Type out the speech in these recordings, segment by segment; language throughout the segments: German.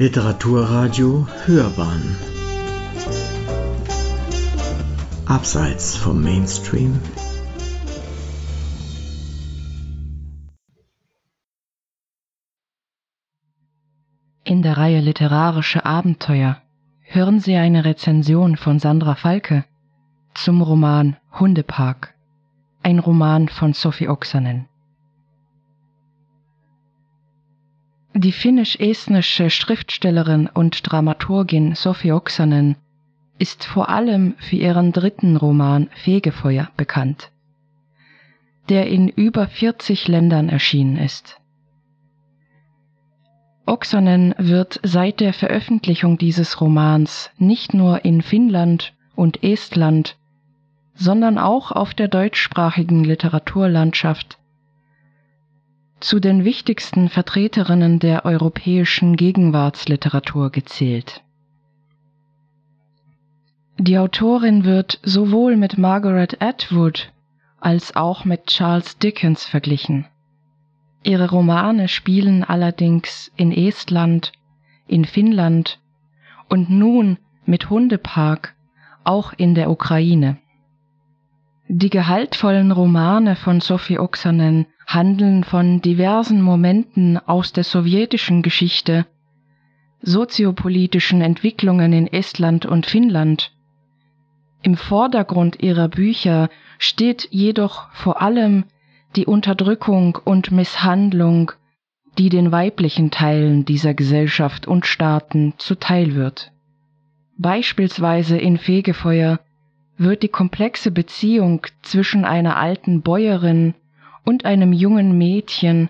Literaturradio Hörbahn Abseits vom Mainstream In der Reihe Literarische Abenteuer hören Sie eine Rezension von Sandra Falke zum Roman Hundepark, ein Roman von Sophie Oksanen. Die finnisch-estnische Schriftstellerin und Dramaturgin Sophie Oksanen ist vor allem für ihren dritten Roman Fegefeuer bekannt, der in über 40 Ländern erschienen ist. Oksanen wird seit der Veröffentlichung dieses Romans nicht nur in Finnland und Estland, sondern auch auf der deutschsprachigen Literaturlandschaft zu den wichtigsten Vertreterinnen der europäischen Gegenwartsliteratur gezählt. Die Autorin wird sowohl mit Margaret Atwood als auch mit Charles Dickens verglichen. Ihre Romane spielen allerdings in Estland, in Finnland und nun mit Hundepark auch in der Ukraine. Die gehaltvollen Romane von Sophie Oksanen handeln von diversen Momenten aus der sowjetischen Geschichte, soziopolitischen Entwicklungen in Estland und Finnland. Im Vordergrund ihrer Bücher steht jedoch vor allem die Unterdrückung und Misshandlung, die den weiblichen Teilen dieser Gesellschaft und Staaten zuteil wird. Beispielsweise in Fegefeuer wird die komplexe Beziehung zwischen einer alten Bäuerin und einem jungen Mädchen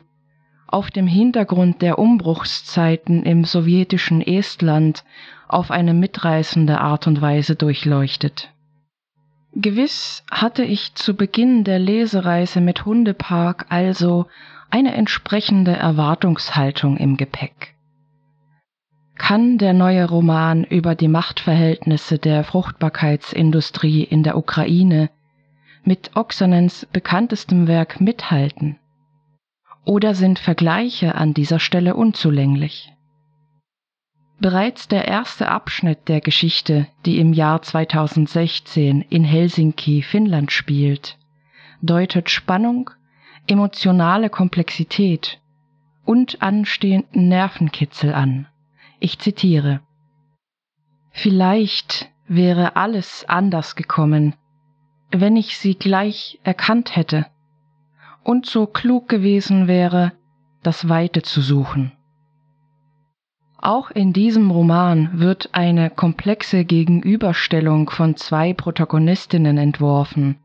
auf dem Hintergrund der Umbruchszeiten im sowjetischen Estland auf eine mitreißende Art und Weise durchleuchtet. Gewiss hatte ich zu Beginn der Lesereise mit Hundepark also eine entsprechende Erwartungshaltung im Gepäck. Kann der neue Roman über die Machtverhältnisse der Fruchtbarkeitsindustrie in der Ukraine mit Oksanens bekanntestem Werk mithalten? Oder sind Vergleiche an dieser Stelle unzulänglich? Bereits der erste Abschnitt der Geschichte, die im Jahr 2016 in Helsinki, Finnland spielt, deutet Spannung, emotionale Komplexität und anstehenden Nervenkitzel an. Ich zitiere Vielleicht wäre alles anders gekommen, wenn ich sie gleich erkannt hätte und so klug gewesen wäre, das Weite zu suchen. Auch in diesem Roman wird eine komplexe Gegenüberstellung von zwei Protagonistinnen entworfen,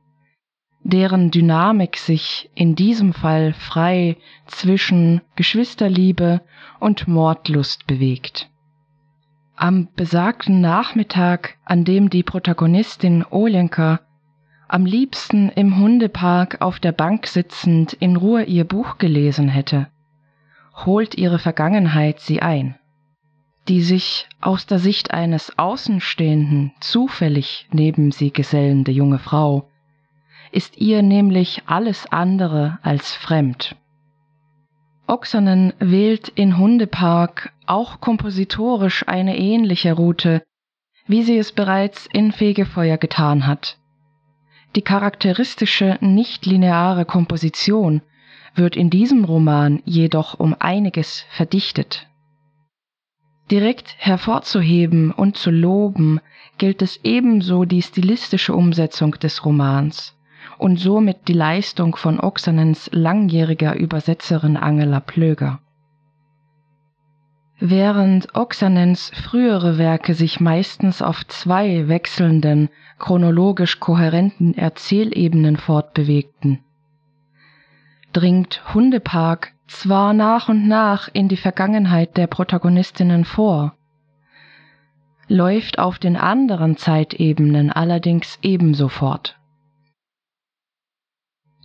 deren Dynamik sich in diesem Fall frei zwischen Geschwisterliebe und Mordlust bewegt. Am besagten Nachmittag, an dem die Protagonistin Olenka am liebsten im Hundepark auf der Bank sitzend in Ruhe ihr Buch gelesen hätte, holt ihre Vergangenheit sie ein die sich aus der Sicht eines Außenstehenden zufällig neben sie gesellende junge Frau, ist ihr nämlich alles andere als fremd. Oksanen wählt in Hundepark auch kompositorisch eine ähnliche Route, wie sie es bereits in Fegefeuer getan hat. Die charakteristische nichtlineare Komposition wird in diesem Roman jedoch um einiges verdichtet. Direkt hervorzuheben und zu loben gilt es ebenso die stilistische Umsetzung des Romans und somit die Leistung von Oksanens langjähriger Übersetzerin Angela Plöger. Während Oksanens frühere Werke sich meistens auf zwei wechselnden, chronologisch kohärenten Erzählebenen fortbewegten, dringt Hundepark zwar nach und nach in die Vergangenheit der Protagonistinnen vor, läuft auf den anderen Zeitebenen allerdings ebenso fort.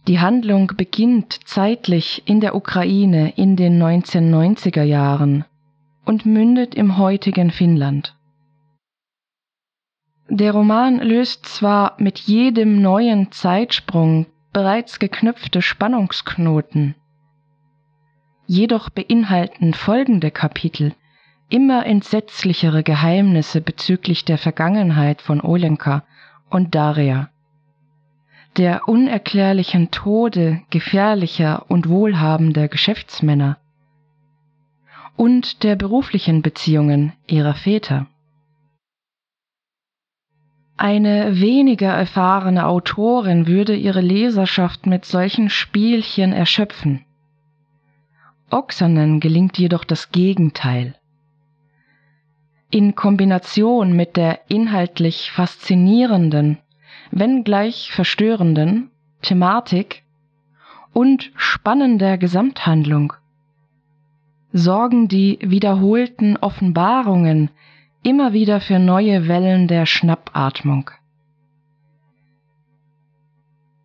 Die Handlung beginnt zeitlich in der Ukraine in den 1990er Jahren und mündet im heutigen Finnland. Der Roman löst zwar mit jedem neuen Zeitsprung bereits geknüpfte Spannungsknoten, Jedoch beinhalten folgende Kapitel immer entsetzlichere Geheimnisse bezüglich der Vergangenheit von Olenka und Daria, der unerklärlichen Tode gefährlicher und wohlhabender Geschäftsmänner und der beruflichen Beziehungen ihrer Väter. Eine weniger erfahrene Autorin würde ihre Leserschaft mit solchen Spielchen erschöpfen. Oksanen gelingt jedoch das Gegenteil. In Kombination mit der inhaltlich faszinierenden, wenngleich verstörenden Thematik und spannender Gesamthandlung sorgen die wiederholten Offenbarungen immer wieder für neue Wellen der Schnappatmung.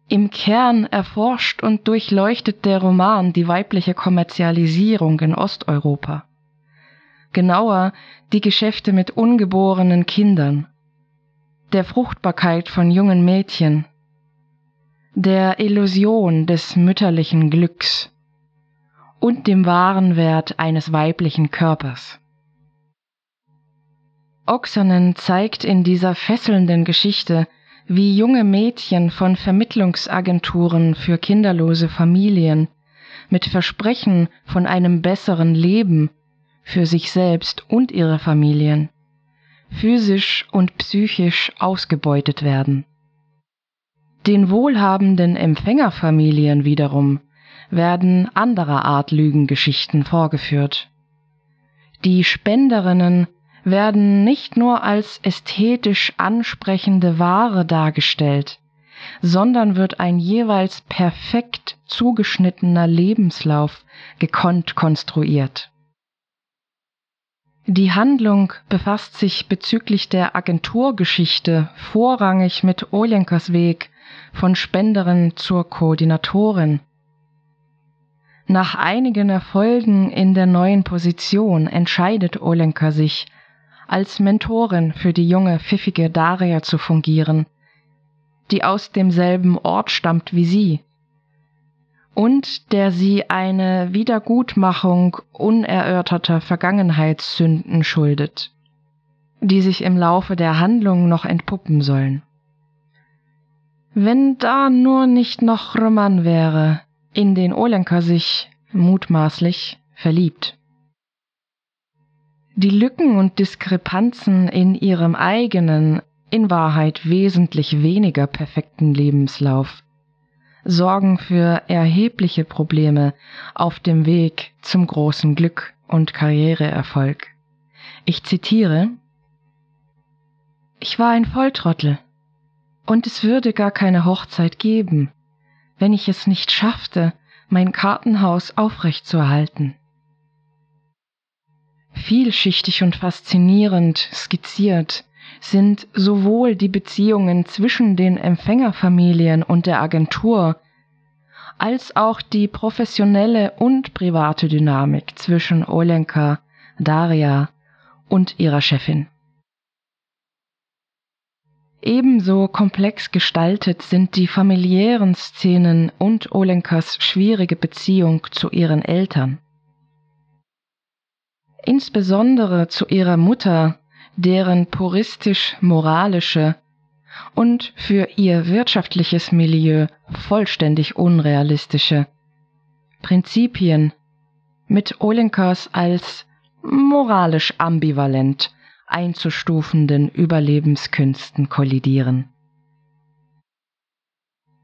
Im Kern erforscht und durchleuchtet der Roman die weibliche Kommerzialisierung in Osteuropa. Genauer die Geschäfte mit ungeborenen Kindern, der Fruchtbarkeit von jungen Mädchen, der Illusion des mütterlichen Glücks und dem wahren Wert eines weiblichen Körpers. Oksanen zeigt in dieser fesselnden Geschichte, wie junge Mädchen von Vermittlungsagenturen für kinderlose Familien mit Versprechen von einem besseren Leben für sich selbst und ihre Familien physisch und psychisch ausgebeutet werden. Den wohlhabenden Empfängerfamilien wiederum werden anderer Art Lügengeschichten vorgeführt. Die Spenderinnen werden nicht nur als ästhetisch ansprechende Ware dargestellt, sondern wird ein jeweils perfekt zugeschnittener Lebenslauf gekonnt konstruiert. Die Handlung befasst sich bezüglich der Agenturgeschichte vorrangig mit Olenkas Weg von Spenderin zur Koordinatorin nach einigen Erfolgen in der neuen Position entscheidet Olenka sich, als Mentorin für die junge, pfiffige Daria zu fungieren, die aus demselben Ort stammt wie sie und der sie eine Wiedergutmachung unerörterter Vergangenheitssünden schuldet, die sich im Laufe der Handlung noch entpuppen sollen. Wenn da nur nicht noch Roman wäre, in den Olenka sich mutmaßlich verliebt. Die Lücken und Diskrepanzen in ihrem eigenen, in Wahrheit wesentlich weniger perfekten Lebenslauf sorgen für erhebliche Probleme auf dem Weg zum großen Glück und Karriereerfolg. Ich zitiere Ich war ein Volltrottel, und es würde gar keine Hochzeit geben, wenn ich es nicht schaffte, mein Kartenhaus aufrechtzuerhalten. Vielschichtig und faszinierend skizziert sind sowohl die Beziehungen zwischen den Empfängerfamilien und der Agentur als auch die professionelle und private Dynamik zwischen Olenka, Daria und ihrer Chefin. Ebenso komplex gestaltet sind die familiären Szenen und Olenkas schwierige Beziehung zu ihren Eltern. Insbesondere zu ihrer Mutter, deren puristisch-moralische und für ihr wirtschaftliches Milieu vollständig unrealistische Prinzipien mit Olenkas als moralisch ambivalent einzustufenden Überlebenskünsten kollidieren.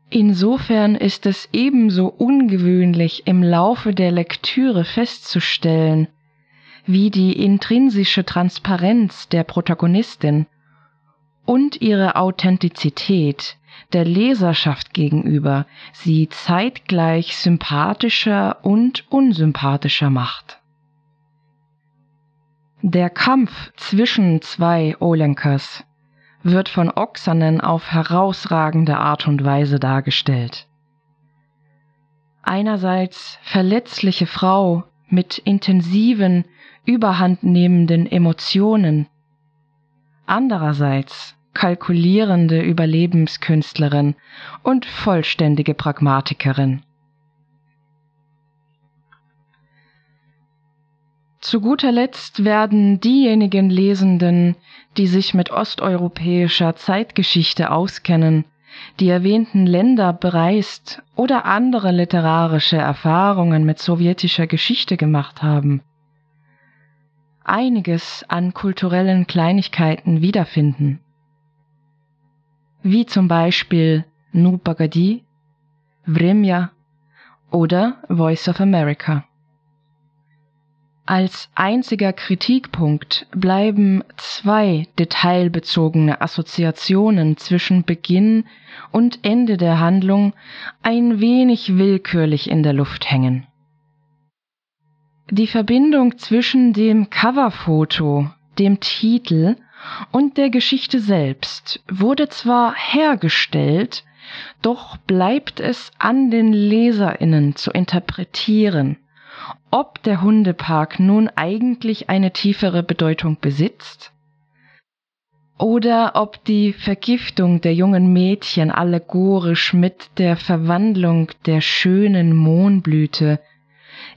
Insofern ist es ebenso ungewöhnlich im Laufe der Lektüre festzustellen, wie die intrinsische Transparenz der Protagonistin und ihre Authentizität der Leserschaft gegenüber sie zeitgleich sympathischer und unsympathischer macht. Der Kampf zwischen zwei Olenkas wird von Oksanen auf herausragende Art und Weise dargestellt. Einerseits verletzliche Frau mit intensiven, überhandnehmenden Emotionen, andererseits kalkulierende Überlebenskünstlerin und vollständige Pragmatikerin. Zu guter Letzt werden diejenigen Lesenden, die sich mit osteuropäischer Zeitgeschichte auskennen, die erwähnten Länder bereist oder andere literarische Erfahrungen mit sowjetischer Geschichte gemacht haben, einiges an kulturellen Kleinigkeiten wiederfinden, wie zum Beispiel Nu Pagadi, Vremya oder Voice of America. Als einziger Kritikpunkt bleiben zwei detailbezogene Assoziationen zwischen Beginn und Ende der Handlung ein wenig willkürlich in der Luft hängen. Die Verbindung zwischen dem Coverfoto, dem Titel und der Geschichte selbst wurde zwar hergestellt, doch bleibt es an den Leserinnen zu interpretieren, ob der Hundepark nun eigentlich eine tiefere Bedeutung besitzt oder ob die Vergiftung der jungen Mädchen allegorisch mit der Verwandlung der schönen Mohnblüte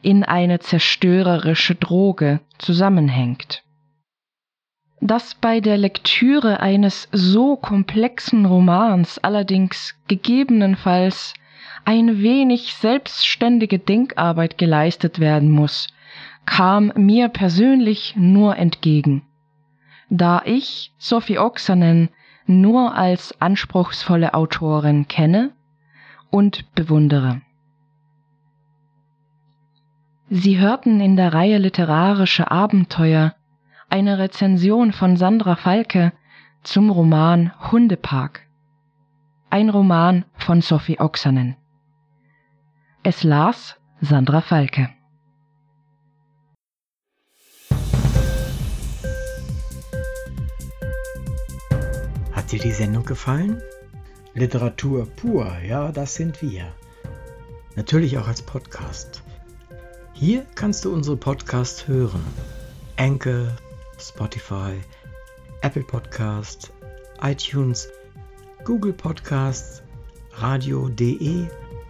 in eine zerstörerische Droge zusammenhängt. Dass bei der Lektüre eines so komplexen Romans allerdings gegebenenfalls ein wenig selbstständige Denkarbeit geleistet werden muss, kam mir persönlich nur entgegen, da ich Sophie Oksanen nur als anspruchsvolle Autorin kenne und bewundere. Sie hörten in der Reihe Literarische Abenteuer eine Rezension von Sandra Falke zum Roman Hundepark. Ein Roman von Sophie Oksanen. Es las Sandra Falke. Hat dir die Sendung gefallen? Literatur pur, ja, das sind wir. Natürlich auch als Podcast. Hier kannst du unsere Podcasts hören. Anchor, Spotify, Apple Podcast, iTunes, Google Podcasts, radio.de